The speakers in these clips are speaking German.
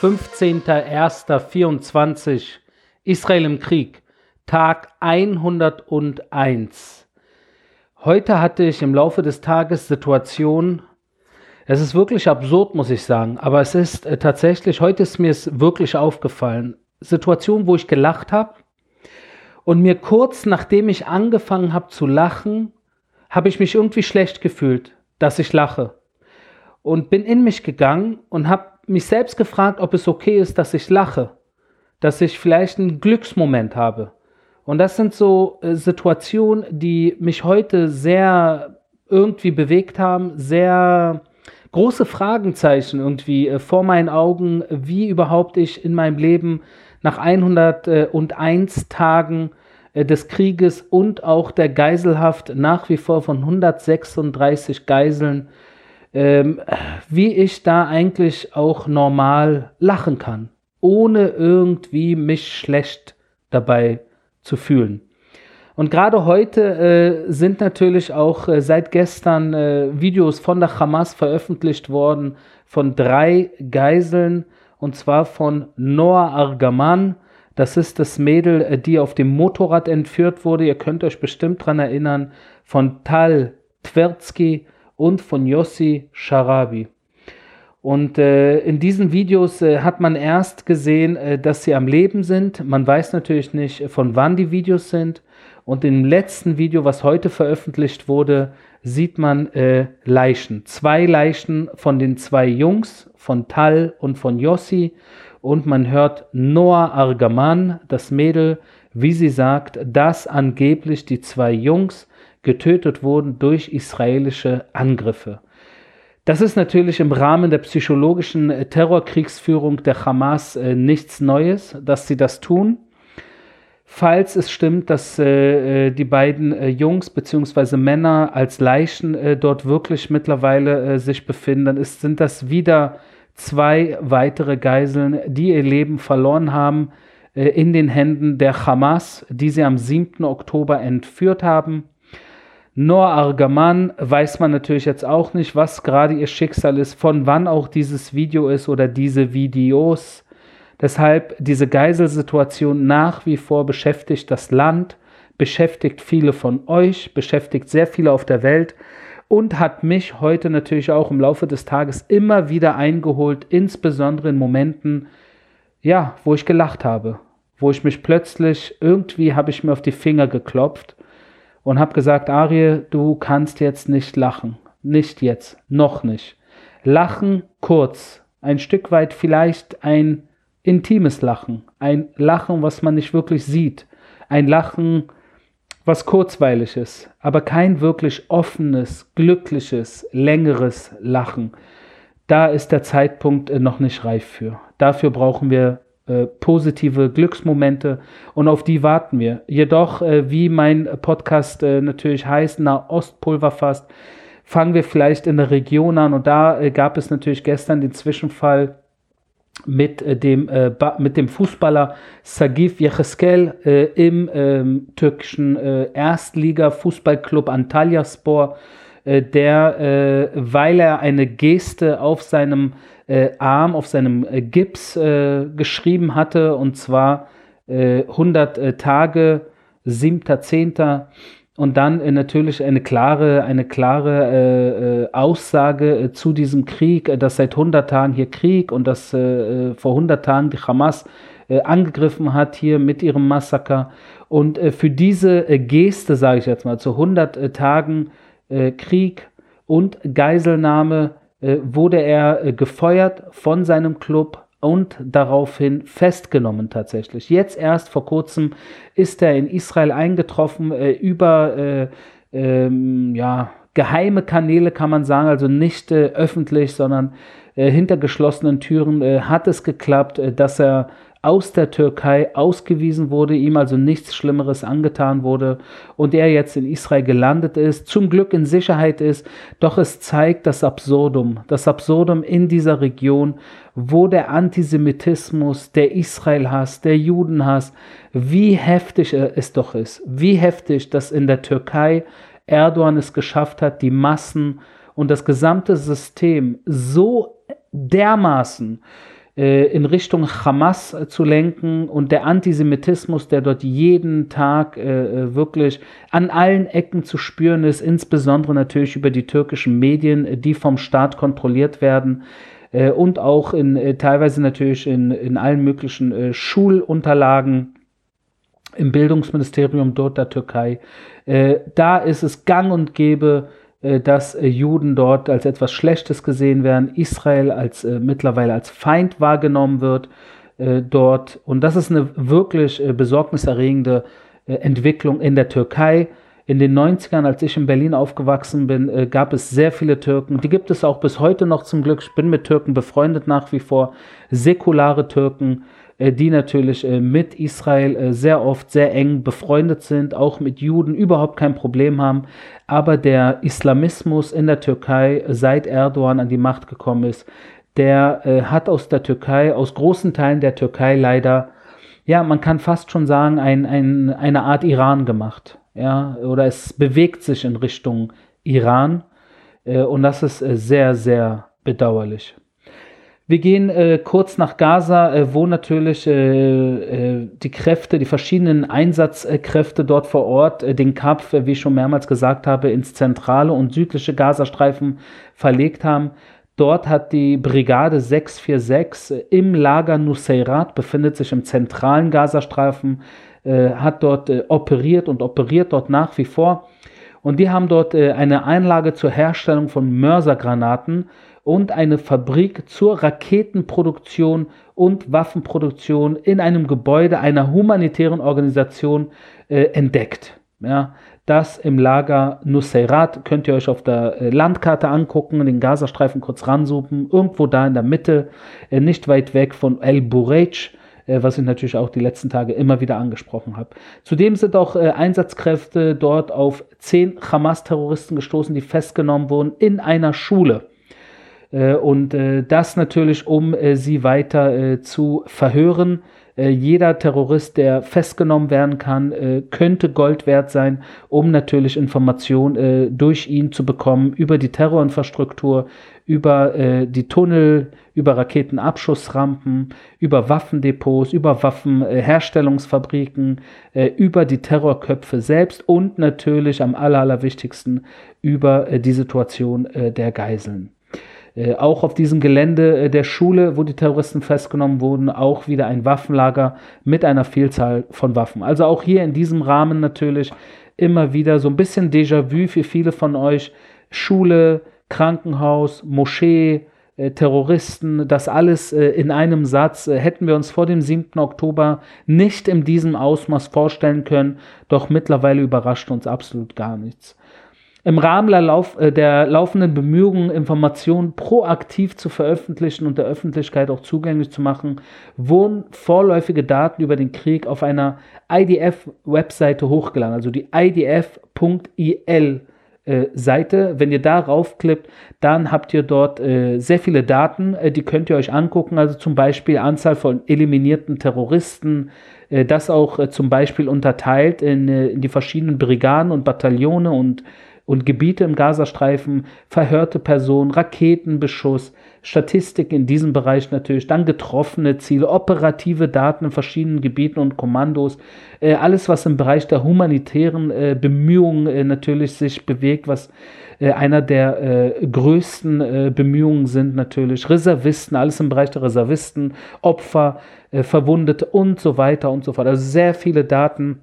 15.01.24 Israel im Krieg, Tag 101. Heute hatte ich im Laufe des Tages Situationen, es ist wirklich absurd, muss ich sagen, aber es ist äh, tatsächlich, heute ist mir es wirklich aufgefallen, Situationen, wo ich gelacht habe und mir kurz nachdem ich angefangen habe zu lachen, habe ich mich irgendwie schlecht gefühlt, dass ich lache. Und bin in mich gegangen und habe mich selbst gefragt, ob es okay ist, dass ich lache, dass ich vielleicht einen Glücksmoment habe. Und das sind so äh, Situationen, die mich heute sehr irgendwie bewegt haben, sehr große Fragenzeichen irgendwie äh, vor meinen Augen, wie überhaupt ich in meinem Leben nach 101 Tagen äh, des Krieges und auch der Geiselhaft nach wie vor von 136 Geiseln ähm, wie ich da eigentlich auch normal lachen kann, ohne irgendwie mich schlecht dabei zu fühlen. Und gerade heute äh, sind natürlich auch äh, seit gestern äh, Videos von der Hamas veröffentlicht worden von drei Geiseln und zwar von Noah Argaman. Das ist das Mädel, äh, die auf dem Motorrad entführt wurde. Ihr könnt euch bestimmt daran erinnern. Von Tal Tversky und von Yossi Sharabi. Und äh, in diesen Videos äh, hat man erst gesehen, äh, dass sie am Leben sind. Man weiß natürlich nicht, von wann die Videos sind. Und im letzten Video, was heute veröffentlicht wurde, sieht man äh, Leichen. Zwei Leichen von den zwei Jungs, von Tal und von Yossi. Und man hört Noah Argaman, das Mädel, wie sie sagt, dass angeblich die zwei Jungs getötet wurden durch israelische Angriffe. Das ist natürlich im Rahmen der psychologischen äh, Terrorkriegsführung der Hamas äh, nichts Neues, dass sie das tun. Falls es stimmt, dass äh, äh die beiden äh, Jungs bzw. Männer als Leichen äh, dort wirklich mittlerweile sich befinden, dann ist, sind das wieder zwei weitere Geiseln, die ihr Leben verloren haben in den Händen der Hamas, die sie am 7. Oktober entführt haben. Noah Argaman weiß man natürlich jetzt auch nicht, was gerade ihr Schicksal ist, von wann auch dieses Video ist oder diese Videos. Deshalb diese Geiselsituation nach wie vor beschäftigt das Land, beschäftigt viele von euch, beschäftigt sehr viele auf der Welt und hat mich heute natürlich auch im Laufe des Tages immer wieder eingeholt, insbesondere in Momenten, ja, wo ich gelacht habe, wo ich mich plötzlich irgendwie habe ich mir auf die Finger geklopft und habe gesagt, Ariel, du kannst jetzt nicht lachen. Nicht jetzt, noch nicht. Lachen kurz, ein Stück weit vielleicht ein intimes Lachen, ein Lachen, was man nicht wirklich sieht, ein Lachen, was kurzweilig ist, aber kein wirklich offenes, glückliches, längeres Lachen. Da ist der Zeitpunkt noch nicht reif für. Dafür brauchen wir äh, positive Glücksmomente und auf die warten wir. Jedoch, äh, wie mein Podcast äh, natürlich heißt, Nahostpulverfast, fangen wir vielleicht in der Region an und da äh, gab es natürlich gestern den Zwischenfall mit äh, dem mit dem Fußballer Sagif Yecheskel im ähm, türkischen Erstliga Fußballclub Antalyaspor, der weil er eine Geste auf seinem äh, Arm auf seinem äh, Gips äh, geschrieben hatte, und zwar 100 äh, Tage, 7.10. Und dann äh, natürlich eine klare, eine klare Aussage zu diesem Krieg, dass seit 100 Tagen hier Krieg und dass vor 100 Tagen die Hamas angegriffen hat hier mit ihrem Massaker. Und für diese Geste, sage ich jetzt mal, zu 100 Tagen Krieg und Geiselnahme äh, wurde er äh, gefeuert von seinem Club und daraufhin festgenommen tatsächlich. Jetzt erst vor kurzem ist er in Israel eingetroffen äh, über äh, ähm, ja, geheime Kanäle kann man sagen, also nicht äh, öffentlich, sondern äh, hinter geschlossenen Türen hat es geklappt, dass er aus der Türkei ausgewiesen wurde, ihm also nichts Schlimmeres angetan wurde und er jetzt in Israel gelandet ist, zum Glück in Sicherheit ist, doch es zeigt das Absurdum, das Absurdum in dieser Region, wo der Antisemitismus, der Israelhass, der Judenhass, wie heftig es doch ist, wie heftig, dass in der Türkei Erdogan es geschafft hat, die Massen und das gesamte System so dermaßen äh, in Richtung Hamas äh, zu lenken und der Antisemitismus, der dort jeden Tag äh, wirklich an allen Ecken zu spüren ist, insbesondere natürlich über die türkischen Medien, die vom Staat kontrolliert werden und auch in teilweise natürlich in, in allen möglichen Schulunterlagen im Bildungsministerium dort der Türkei. da ist es gang und gäbe, äh, dass äh, Juden dort als etwas Schlechtes gesehen werden, Israel als äh, mittlerweile als Feind wahrgenommen wird dort. Und das ist eine wirklich besorgniserregende Entwicklung in der Türkei. In den 90ern, als ich in Berlin aufgewachsen bin, gab es sehr viele Türken. Die gibt es auch bis heute noch zum Glück. Ich bin mit Türken befreundet nach wie vor. Säkulare Türken, äh, die natürlich äh, mit Israel äh, sehr oft sehr eng befreundet sind, auch mit Juden überhaupt kein Problem haben. Aber der Islamismus in der Türkei, seit Erdogan an die Macht gekommen ist, der hat aus der Türkei, aus großen Teilen der Türkei leider, ja, man kann fast schon sagen, ein, ein, eine Art Iran gemacht. Ja, oder es bewegt sich in Richtung Iran. und das ist sehr, sehr bedauerlich. Wir gehen äh, kurz nach Gaza, äh, wo natürlich äh, äh die Kräfte, die verschiedenen Einsatzkräfte dort vor Ort äh, den Kampf, äh, wie ich schon mehrmals gesagt habe, ins zentrale und südliche Gazastreifen verlegt haben. Dort hat die Brigade 646 im Lager Nuseirat, befindet sich im zentralen Gazastreifen, hat dort operiert und operiert dort nach wie vor. Und die haben dort eine Einlage zur Herstellung von Mörsergranaten und eine Fabrik zur Raketenproduktion und Waffenproduktion in einem Gebäude einer humanitären Organisation äh, entdeckt. Ja, das im Lager Nuseirat könnt ihr euch auf der äh, Landkarte angucken, den Gazastreifen kurz ransuchen, irgendwo da in der Mitte, äh, nicht weit weg von El Bureij, äh, was ich natürlich auch die letzten Tage immer wieder angesprochen habe. Zudem sind auch äh, Einsatzkräfte dort auf zehn Hamas-Terroristen gestoßen, die festgenommen wurden in einer Schule. Äh, und äh, das natürlich, um äh, sie weiter zu verhören. Jeder Terrorist, der festgenommen werden kann, könnte Gold wert sein, um natürlich Informationen durch ihn zu bekommen über die Terrorinfrastruktur, über die Tunnel, über Raketenabschussrampen, über Waffendepots, über Waffenherstellungsfabriken, über die Terrorköpfe selbst und natürlich am aller, allerwichtigsten über die Situation der Geiseln. Äh, auch auf diesem Gelände äh, der Schule, wo die Terroristen festgenommen wurden, auch wieder ein Waffenlager mit einer Vielzahl von Waffen. Also auch hier in diesem Rahmen natürlich immer wieder so ein bisschen Déjà-vu für viele von euch. Schule, Krankenhaus, Moschee, äh, Terroristen, das alles in einem Satz hätten wir uns vor dem 7. Oktober nicht in diesem Ausmaß vorstellen können, doch mittlerweile überrascht uns absolut gar nichts im Rahmen der, Lauf, äh, der, laufenden Bemühungen, Informationen proaktiv zu veröffentlichen und der Öffentlichkeit auch zugänglich zu machen, wurden vorläufige Daten über den Krieg auf einer IDF-Webseite hochgeladen, also die idf.il. Äh, Seite. Wenn ihr da raufklippt, dann habt ihr dort äh, sehr viele Daten, die könnt ihr euch angucken. Also zum Beispiel Anzahl von eliminierten Terroristen, das auch zum Beispiel unterteilt in, in die verschiedenen Brigaden und Bataillone und und Gebiete im Gazastreifen, verhörte Personen, Raketenbeschuss, Statistik in diesem Bereich natürlich, dann getroffene Ziele, operative Daten in verschiedenen Gebieten und Kommandos, äh, alles, was im Bereich der humanitären äh, Bemühungen äh, natürlich sich bewegt, was äh, einer der äh, größten äh, Bemühungen sind natürlich, Reservisten, alles im Bereich der Reservisten, Opfer, Verwundete und so weiter und so fort. Also sehr viele Daten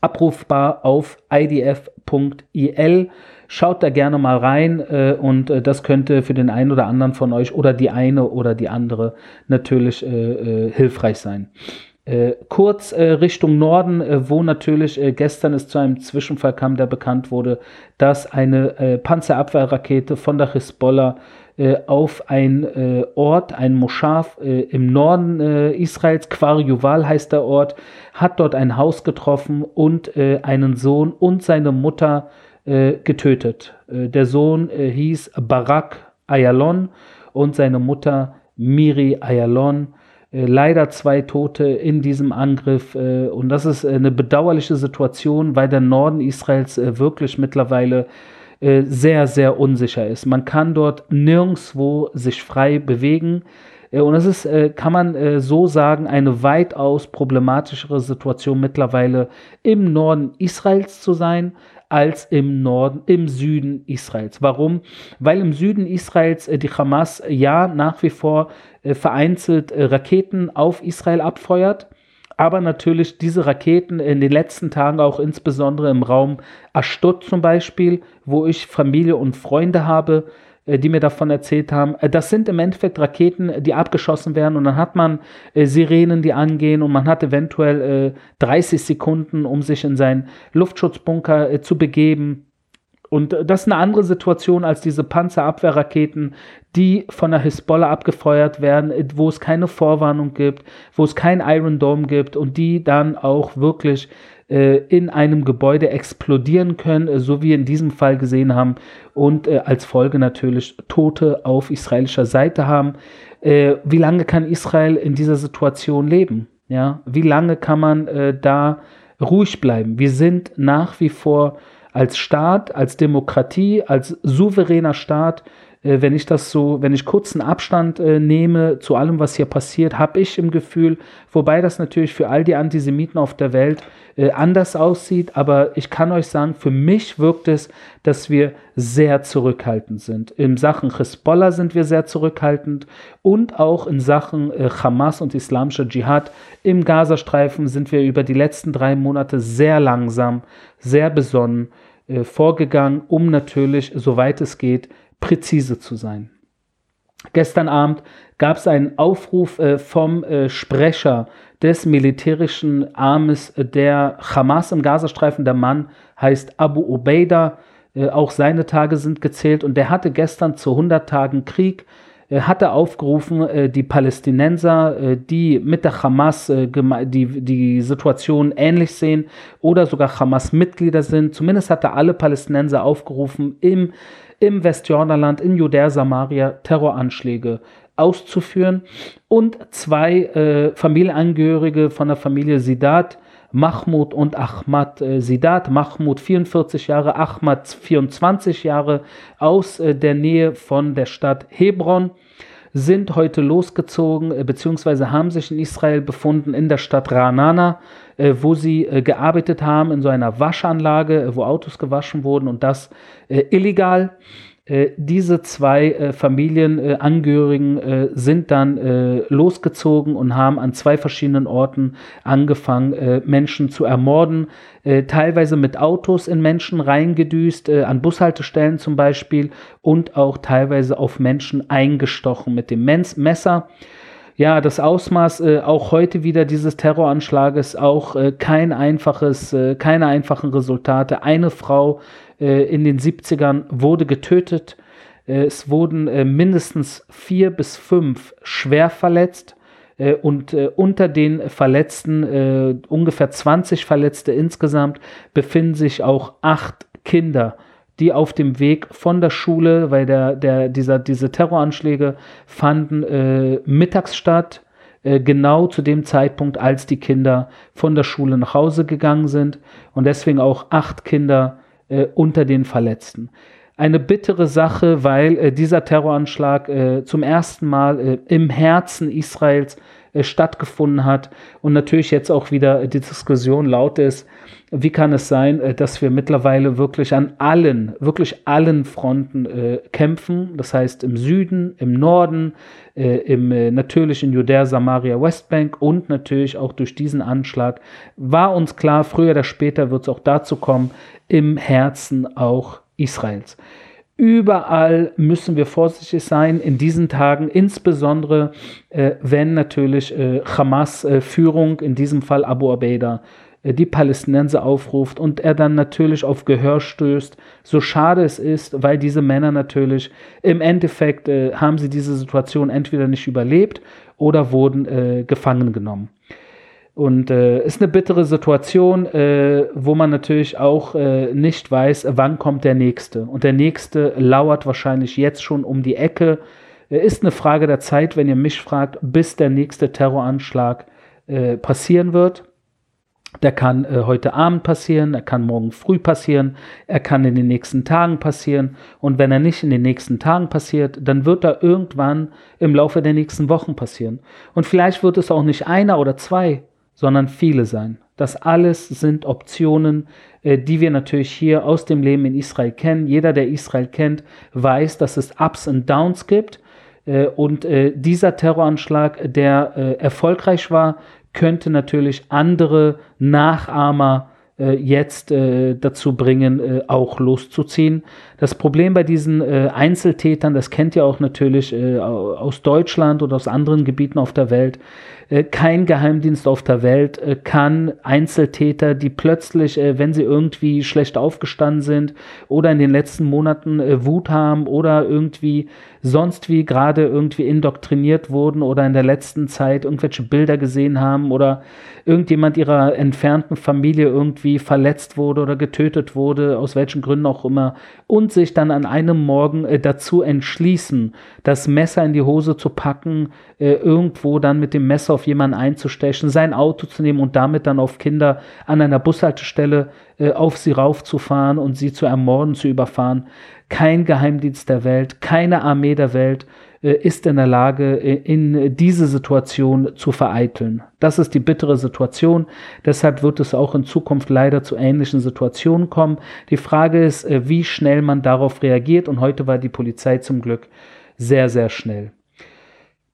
abrufbar auf idf.il. Schaut da gerne mal rein äh, und äh, das könnte für den einen oder anderen von euch oder die eine oder die andere natürlich äh, äh hilfreich sein. Äh, kurz äh, Richtung Norden, wo natürlich gestern es zu einem Zwischenfall kam, der bekannt wurde, dass eine Panzerabwehrrakete von der Hisbollah äh, auf ein äh, Ort, ein Moschaf äh, im Norden äh, Israels, Kwar Yuval heißt der Ort, hat dort ein Haus getroffen und äh, einen Sohn und seine Mutter getötet. der Sohn hieß Barak Ayalon und seine Mutter Miri Ayalon leider zwei Tote in diesem Angriff. und das ist eine bedauerliche Situation, weil der Norden Israels wirklich mittlerweile äh, sehr, sehr unsicher ist. Man kann dort nirgendwo sich frei bewegen. Äh, und es ist, äh, kann man äh, so sagen, eine weitaus problematischere Situation mittlerweile im Norden Israels zu sein, als im Norden, im Süden Israels. Warum? Weil im Süden Israels die Hamas ja nach wie vor vereinzelt Raketen auf Israel abfeuert aber natürlich diese Raketen in den letzten Tagen auch insbesondere im Raum Ashdod zum Beispiel, wo ich Familie und Freunde habe, äh, die mir davon erzählt haben. Äh, das sind im Endeffekt Raketen, die abgeschossen werden und dann hat man äh, Sirenen, die angehen und man hat eventuell 30 Sekunden, um sich in seinen Luftschutzbunker zu begeben. Und das ist eine andere Situation als diese Panzerabwehrraketen, die von der Hisbollah abgefeuert werden, wo es keine Vorwarnung gibt, wo es kein Iron Dome gibt und die dann auch wirklich äh, in einem Gebäude explodieren können, äh, so wie wir in diesem Fall gesehen haben und äh, als Folge natürlich Tote auf israelischer Seite haben. Äh, wie lange kann Israel in dieser Situation leben? Ja, wie lange kann man äh, da ruhig bleiben? Wir sind nach wie vor als Staat, als Demokratie, als souveräner Staat, äh, wenn ich das so, wenn ich kurzen Abstand äh, nehme zu allem, was hier passiert, habe ich im Gefühl, wobei das natürlich für all die Antisemiten auf der Welt äh, anders aussieht, aber ich kann euch sagen, für mich wirkt es, dass wir sehr zurückhaltend sind. In Sachen Hezbollah sind wir sehr zurückhaltend und auch in Sachen äh, Hamas und islamischer Dschihad im Gazastreifen sind wir über die letzten drei Monate sehr langsam, sehr besonnen äh, vorgegangen, um natürlich, soweit es geht, präzise zu sein. Gestern Abend gab es einen Aufruf äh, vom äh, Sprecher des militärischen Armes der Hamas im Gazastreifen. Der Mann heißt Abu Ubaida. Äh, auch seine Tage sind gezählt und der hatte gestern zu 100 Tagen Krieg äh, hatte aufgerufen, äh, die Palästinenser, äh, die mit der Hamas die, die Situation ähnlich sehen oder sogar Hamas-Mitglieder sind, zumindest hat er alle Palästinenser aufgerufen, im, im Westjordanland, in Judäa, Samaria Terroranschläge auszuführen. Und zwei äh, Familienangehörige von der Familie Sidat, Mahmoud und Ahmad äh, Sidat. Mahmoud 44 Jahre, Ahmad 24 Jahre aus äh, der Nähe von der Stadt Hebron sind heute losgezogen äh, beziehungsweise haben sich in Israel befunden in der Stadt Ranana, äh, wo sie äh, gearbeitet haben in so einer Waschanlage, äh, wo Autos gewaschen wurden und das illegal. Äh, diese zwei äh, Familienangehörigen äh, sind dann äh, losgezogen und haben an zwei verschiedenen Orten angefangen, äh, Menschen zu ermorden, teilweise mit Autos in Menschen reingedüst, an Bushaltestellen zum Beispiel und auch teilweise auf Menschen eingestochen mit dem Messer ja, das Ausmaß äh, auch heute wieder dieses Terroranschlages, auch äh, kein einfaches, äh, keine einfachen Resultate. Eine Frau äh, in den 70ern wurde getötet. Äh, es wurden äh, mindestens vier bis fünf schwer verletzt. Und unter den Verletzten, ungefähr 20 Verletzte insgesamt, befinden sich auch acht Kinder, die auf dem Weg von der Schule, weil der, der, dieser, diese Terroranschläge fanden äh, mittags statt, äh, genau zu dem Zeitpunkt, als die Kinder von der Schule nach Hause gegangen sind und deswegen auch acht Kinder äh, unter den Verletzten. Eine bittere Sache, weil äh, dieser Terroranschlag äh, zum ersten Mal äh, im Herzen Israels stattgefunden hat. Und natürlich jetzt auch wieder die Diskussion laut ist, wie kann es sein, äh, dass wir mittlerweile wirklich an allen, wirklich allen Fronten äh, kämpfen, das heißt im Süden, im Norden, äh, im äh, natürlich in Judäa, Samaria, Westbank und natürlich auch durch diesen Anschlag. War uns klar, früher oder später wird es auch dazu kommen, im Herzen auch Israels. Überall müssen wir vorsichtig sein in diesen Tagen, insbesondere äh, wenn natürlich äh, Hamas-Führung, äh, in diesem Fall Abu Abeda, äh, die Palästinenser aufruft und er dann natürlich auf Gehör stößt, so schade es ist, weil diese Männer natürlich im Endeffekt äh, haben sie diese Situation entweder nicht überlebt oder wurden gefangen genommen. Und äh, ist eine bittere Situation, äh, wo man natürlich auch äh, nicht weiß, wann kommt der nächste. Und der nächste lauert wahrscheinlich jetzt schon um die Ecke. Äh, ist eine Frage der Zeit, wenn ihr mich fragt, bis der nächste Terroranschlag äh, passieren wird. Der kann äh, heute Abend passieren, er kann morgen früh passieren, er kann in den nächsten Tagen passieren. Und wenn er nicht in den nächsten Tagen passiert, dann wird er irgendwann im Laufe der nächsten Wochen passieren. Und vielleicht wird es auch nicht einer oder zwei, sondern viele sein. Das alles sind Optionen, äh, die wir natürlich hier aus dem Leben in Israel kennen. Jeder, der Israel kennt, weiß, dass es Ups und Downs gibt. Äh, und äh, dieser Terroranschlag, der erfolgreich war, könnte natürlich andere Nachahmer jetzt dazu bringen, auch loszuziehen. Das Problem bei diesen Einzeltätern, das kennt ihr auch natürlich aus Deutschland oder aus anderen Gebieten auf der Welt, kein Geheimdienst auf der Welt äh, kann Einzeltäter, die plötzlich, äh, wenn sie irgendwie schlecht aufgestanden sind oder in den letzten Monaten Wut haben oder irgendwie sonst wie gerade irgendwie indoktriniert wurden oder in der letzten Zeit irgendwelche Bilder gesehen haben oder irgendjemand ihrer entfernten Familie irgendwie verletzt wurde oder getötet wurde, aus welchen Gründen auch immer, und sich dann an einem Morgen dazu entschließen, das Messer in die Hose zu packen, irgendwo dann mit dem Messer auf jemanden einzustechen, sein Auto zu nehmen und damit dann auf Kinder an einer Bushaltestelle äh, auf sie raufzufahren und sie zu ermorden, zu überfahren. Kein Geheimdienst der Welt, keine Armee der Welt äh, ist in der Lage, äh, in diese Situation zu vereiteln. Das ist die bittere Situation. Deshalb wird es auch in Zukunft leider zu ähnlichen Situationen kommen. Die Frage ist, äh, wie schnell man darauf reagiert. Und heute war die Polizei zum Glück sehr, sehr schnell.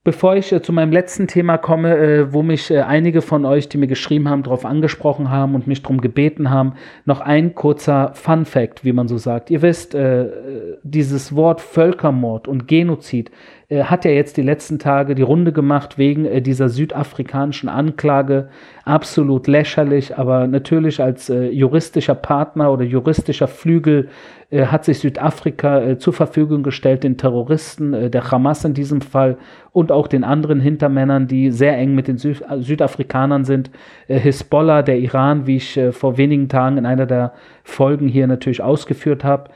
Bevor ich äh, zu meinem letzten Thema komme, äh, wo mich äh, einige von euch, die mir geschrieben haben, darauf angesprochen haben und mich darum gebeten haben, noch ein kurzer Fun Fact, wie man so sagt. Ihr wisst, äh, dieses Wort Völkermord und Genozid hat ja jetzt die letzten Tage die Runde gemacht wegen äh, dieser südafrikanischen Anklage. Absolut lächerlich, aber natürlich als äh, juristischer Partner oder juristischer Flügel äh, hat sich Südafrika äh, zur Verfügung gestellt, den Terroristen, äh, der Hamas in diesem Fall und auch den anderen Hintermännern, die sehr eng mit den Sü Südafrikanern sind. Hisbollah, der Iran, wie ich vor wenigen Tagen in einer der Folgen hier natürlich ausgeführt habe.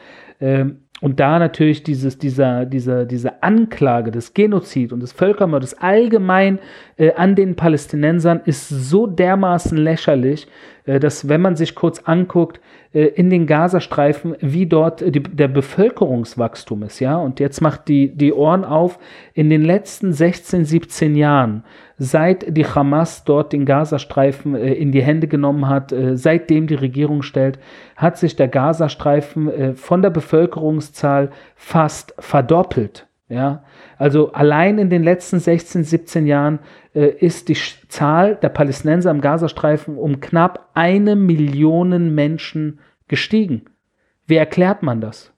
Und da natürlich dieses, dieser, dieser, diese Anklage des Genozid und des Völkermordes allgemein äh, an den Palästinensern ist so dermaßen lächerlich, äh, dass wenn man sich kurz anguckt, äh, in den Gazastreifen, wie dort die, der Bevölkerungswachstum ist, ja, und jetzt macht die, die Ohren auf, in den letzten 16, 17 Jahren seit die Hamas dort den Gazastreifen äh, in die Hände genommen hat, äh, seitdem die Regierung stellt, hat sich der Gazastreifen äh, von der Bevölkerungszahl fast verdoppelt. Ja, also allein in den letzten 16, 17 Jahren äh, ist die Zahl der Palästinenser im Gazastreifen um knapp eine Million Menschen gestiegen. Wie erklärt man das?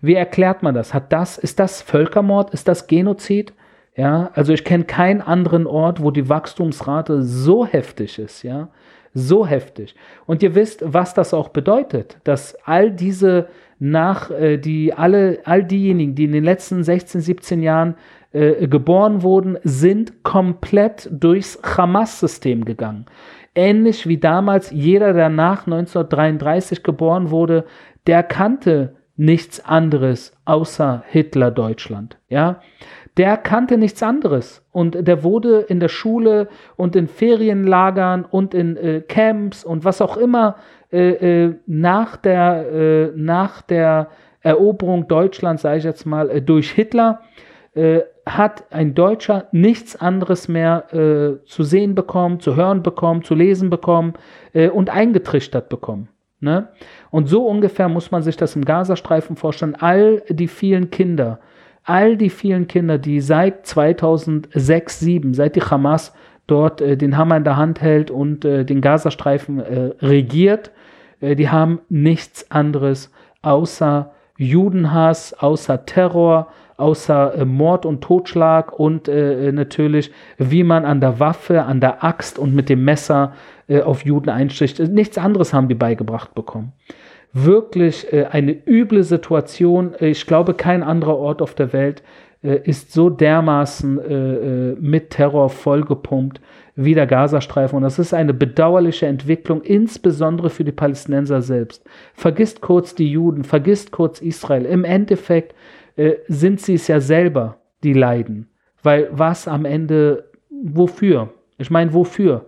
Wie erklärt man das? Hat das, ist das Völkermord? Ist das Genozid? Ja, also ich kenne keinen anderen Ort, wo die Wachstumsrate so heftig ist, ja, so heftig. Und ihr wisst, was das auch bedeutet, dass all diese nach, äh, die alle, all diejenigen, die in den letzten 16, 17 Jahren äh, geboren wurden, sind komplett durchs Hamas-System gegangen. Ähnlich wie damals jeder, der nach 1933 geboren wurde, der kannte nichts anderes außer Hitler Deutschland. Ja, der kannte nichts anderes. Und der wurde in der Schule und in Ferienlagern und in äh, Camps und was auch immer äh, äh, nach, der, äh, nach der Eroberung Deutschlands, sage ich jetzt mal, äh, durch Hitler, äh, hat ein Deutscher nichts anderes mehr zu sehen bekommen, zu hören bekommen, zu lesen bekommen und eingetrichtert bekommen. Ne? Und so ungefähr muss man sich das im Gazastreifen vorstellen. All die vielen Kinder, all die vielen Kinder, die seit 2006, 2007, seit die Hamas dort äh, den Hammer in der Hand hält und äh, den Gazastreifen äh, regiert, äh, die haben nichts anderes außer Judenhass, außer Terror, außer äh, Mord und Totschlag und äh, natürlich, wie man an der Waffe, an der Axt und mit dem Messer auf Juden einsticht. Nichts anderes haben die beigebracht bekommen wirklich äh, eine üble Situation. Ich glaube, kein anderer Ort auf der Welt äh, ist so dermaßen äh, äh, mit Terror vollgepumpt wie der Gazastreifen. Und das ist eine bedauerliche Entwicklung, insbesondere für die Palästinenser selbst. Vergisst kurz die Juden, vergisst kurz Israel. Im Endeffekt äh, sind sie es ja selber, die leiden. Weil was am Ende, wofür? Ich meine, wofür?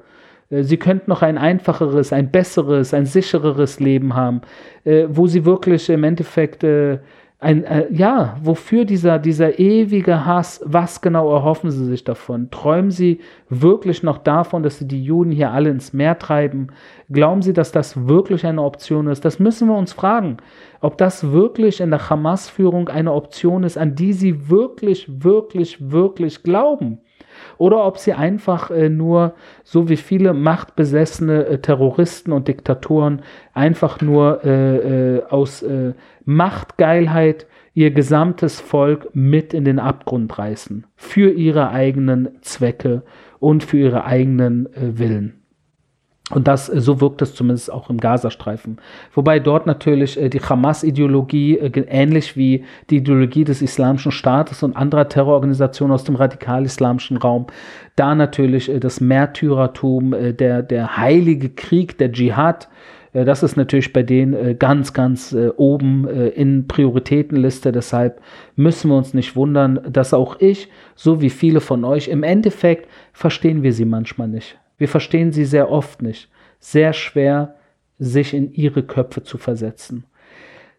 Äh, sie könnten noch ein einfacheres, ein besseres, ein sichereres Leben haben, äh, wo sie wirklich im Endeffekt äh, ein, äh, ja, wofür dieser, dieser ewige Hass, was genau erhoffen sie sich davon? Träumen sie wirklich noch davon, dass sie die Juden hier alle ins Meer treiben? Glauben sie, dass das wirklich eine Option ist? Das müssen wir uns fragen, ob das wirklich in der Hamas-Führung eine Option ist, an die sie wirklich, wirklich, wirklich glauben oder ob sie einfach äh, nur, so wie viele machtbesessene äh, Terroristen und Diktatoren, einfach nur äh, äh aus äh, Machtgeilheit ihr gesamtes Volk mit in den Abgrund reißen, für ihre eigenen Zwecke und für ihre eigenen äh, Willen. Und das, äh, so wirkt es zumindest auch im Gazastreifen. Wobei dort natürlich äh, die Hamas-Ideologie, äh, ähnlich wie die Ideologie des Islamischen Staates und anderer Terrororganisationen aus dem radikal-islamischen Raum, da natürlich das Märtyrertum, der, der heilige Krieg, der Dschihad, das ist natürlich bei denen ganz, ganz oben in Prioritätenliste. Deshalb müssen wir uns nicht wundern, dass auch ich, so wie viele von euch, im Endeffekt verstehen wir sie manchmal nicht. Wir verstehen sie sehr oft nicht. Sehr schwer, sich in ihre Köpfe zu versetzen.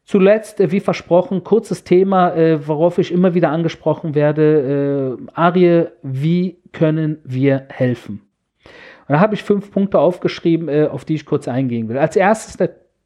Zuletzt, äh, wie versprochen, kurzes Thema, äh, worauf ich immer wieder angesprochen werde. Äh, Arie, wie können wir helfen? Und da habe ich fünf Punkte aufgeschrieben, auf die ich kurz eingehen will. Als erstes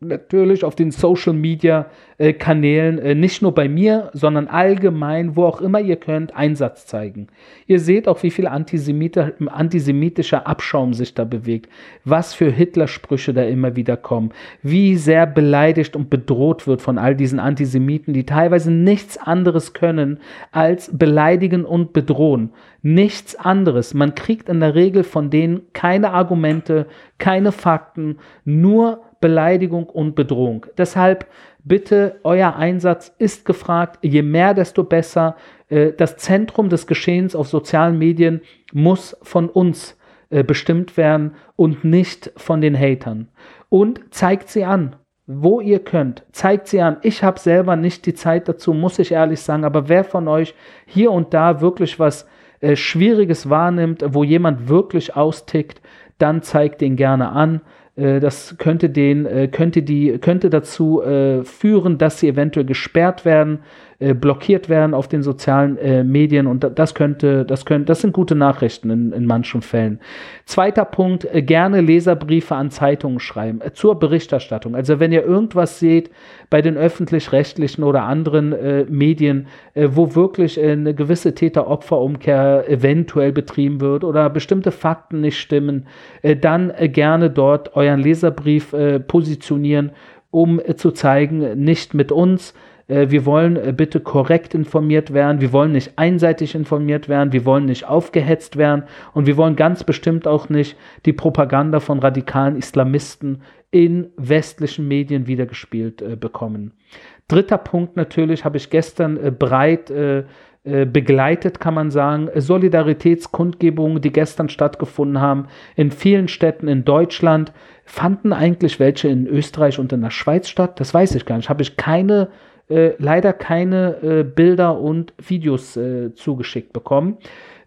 natürlich auf den Social Media äh, Kanälen, äh, nicht nur bei mir, sondern allgemein, wo auch immer ihr könnt, Einsatz zeigen. Ihr seht auch, wie viel Antisemite, antisemitischer Abschaum sich da bewegt, was für Hitlersprüche da immer wieder kommen, wie sehr beleidigt und bedroht wird von all diesen Antisemiten, die teilweise nichts anderes können als beleidigen und bedrohen. Nichts anderes. Man kriegt in der Regel von denen keine Argumente, keine Fakten, nur Beleidigung und Bedrohung. Deshalb bitte, euer Einsatz ist gefragt. Je mehr, desto besser. Äh, das Zentrum des Geschehens auf sozialen Medien muss von uns äh, bestimmt werden und nicht von den Hatern. Und zeigt sie an, wo ihr könnt. Zeigt sie an. Ich habe selber nicht die Zeit dazu, muss ich ehrlich sagen. Aber wer von euch hier und da wirklich was äh, Schwieriges wahrnimmt, wo jemand wirklich austickt, dann zeigt den gerne an. Äh, das könnte den, äh, könnte die, könnte dazu äh, führen, dass sie eventuell gesperrt werden, blockiert werden auf den sozialen Medien und das könnte, das könnte, das sind gute Nachrichten in, in manchen Fällen. Zweiter Punkt, gerne Leserbriefe an Zeitungen schreiben zur Berichterstattung. Also wenn ihr irgendwas seht bei den öffentlich-rechtlichen oder anderen Medien, wo wirklich eine gewisse Täter-Opfer-Umkehr eventuell betrieben wird oder bestimmte Fakten nicht stimmen, dann gerne dort euren Leserbrief äh, positionieren, um äh, zu zeigen, nicht mit uns. Äh, wir wollen äh, bitte korrekt informiert werden. Wir wollen nicht einseitig informiert werden. Wir wollen nicht aufgehetzt werden. Und wir wollen ganz bestimmt auch nicht die Propaganda von radikalen Islamisten in westlichen Medien wiedergespielt äh, bekommen. Dritter Punkt natürlich habe ich gestern breit begleitet, kann man sagen, Solidaritätskundgebungen, die gestern stattgefunden haben in vielen Städten in Deutschland. Fanden eigentlich welche in Österreich und in der Schweiz statt? Das weiß ich gar nicht. Habe ich keine, äh, leider keine äh, Bilder und Videos äh, zugeschickt bekommen.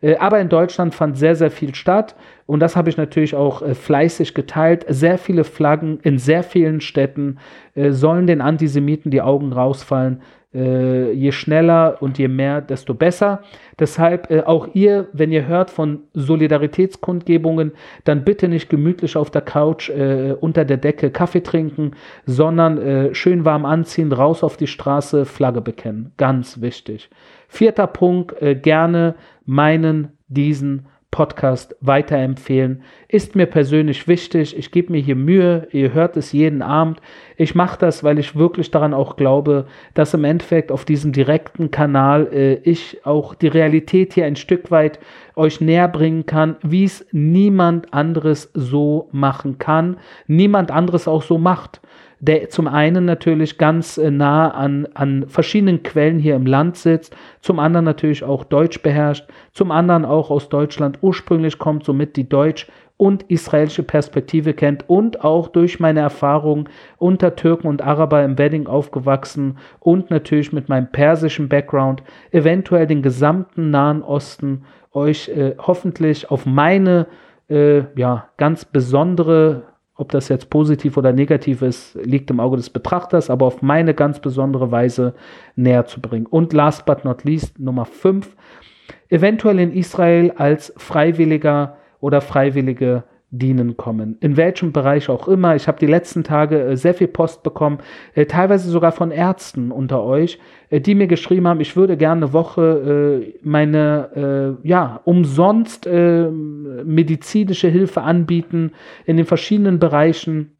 Äh, aber in Deutschland fand sehr, sehr viel statt. Und das habe ich natürlich auch äh, fleißig geteilt. Sehr viele Flaggen in sehr vielen Städten sollen den Antisemiten die Augen rausfallen äh, je schneller und je mehr, desto besser. Deshalb äh, auch ihr, wenn ihr hört von Solidaritätskundgebungen, dann bitte nicht gemütlich auf der Couch äh, unter der Decke Kaffee trinken, sondern äh, schön warm anziehen, raus auf die Straße, Flagge bekennen. Ganz wichtig. Vierter Punkt, äh, gerne meinen, diesen Podcast weiterempfehlen. Ist mir persönlich wichtig. Ich gebe mir hier Mühe. Ihr hört es jeden Abend. Ich mache das, weil ich wirklich daran auch glaube, dass im Endeffekt auf diesem direkten Kanal äh, ich auch die Realität hier ein Stück weit euch näher bringen kann, wie es niemand anderes so machen kann, niemand anderes auch so macht der zum einen natürlich ganz äh, nah an, an verschiedenen Quellen hier im Land sitzt, zum anderen natürlich auch Deutsch beherrscht, zum anderen auch aus Deutschland ursprünglich kommt, somit die Deutsch- und israelische Perspektive kennt und auch durch meine Erfahrungen unter Türken und Araber im Wedding aufgewachsen und natürlich mit meinem persischen Background eventuell den gesamten Nahen Osten euch äh, hoffentlich auf meine äh, ja, ganz besondere, ob das jetzt positiv oder negativ ist, liegt im Auge des Betrachters, aber auf meine ganz besondere Weise näher zu bringen. Und last but not least, Nummer 5, eventuell in Israel als Freiwilliger oder Freiwillige dienen kommen. In welchem Bereich auch immer. Ich habe die letzten Tage äh, sehr viel Post bekommen, äh, teilweise sogar von Ärzten unter euch, äh, die mir geschrieben haben, ich würde gerne eine Woche meine, ja, umsonst medizinische Hilfe anbieten in den verschiedenen Bereichen.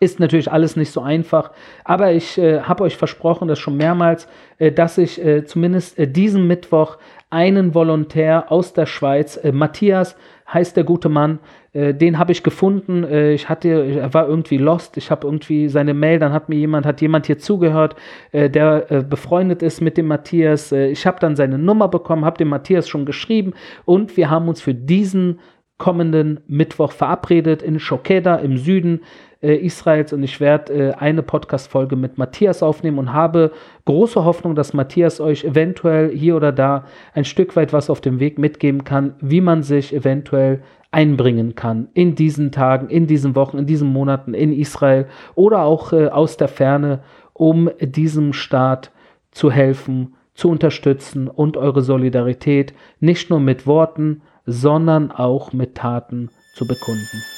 Ist natürlich alles nicht so einfach, aber ich äh, habe euch versprochen, das schon mehrmals, äh, dass ich äh, zumindest diesen Mittwoch einen Volontär aus der Schweiz, Matthias heißt der gute Mann, äh, den habe ich gefunden. Äh, ich hatte, er war irgendwie lost. Ich habe irgendwie seine Mail, dann hat mir jemand, hat jemand hier zugehört, äh, der äh, befreundet ist mit dem Matthias. Äh, ich habe dann seine Nummer bekommen, habe dem Matthias schon geschrieben und wir haben uns für diesen kommenden Mittwoch verabredet in Shokeda im Süden äh, Israels und ich werde äh, eine Podcast-Folge mit Matthias aufnehmen und habe große Hoffnung, dass Matthias euch eventuell hier oder da ein Stück weit was auf dem Weg mitgeben kann, wie man sich eventuell einbringen kann in diesen Tagen, in diesen Wochen, in diesen Monaten in Israel oder auch äh, aus der Ferne, um diesem Staat zu helfen, zu unterstützen und eure Solidarität nicht nur mit Worten, sondern auch mit Taten zu bekunden.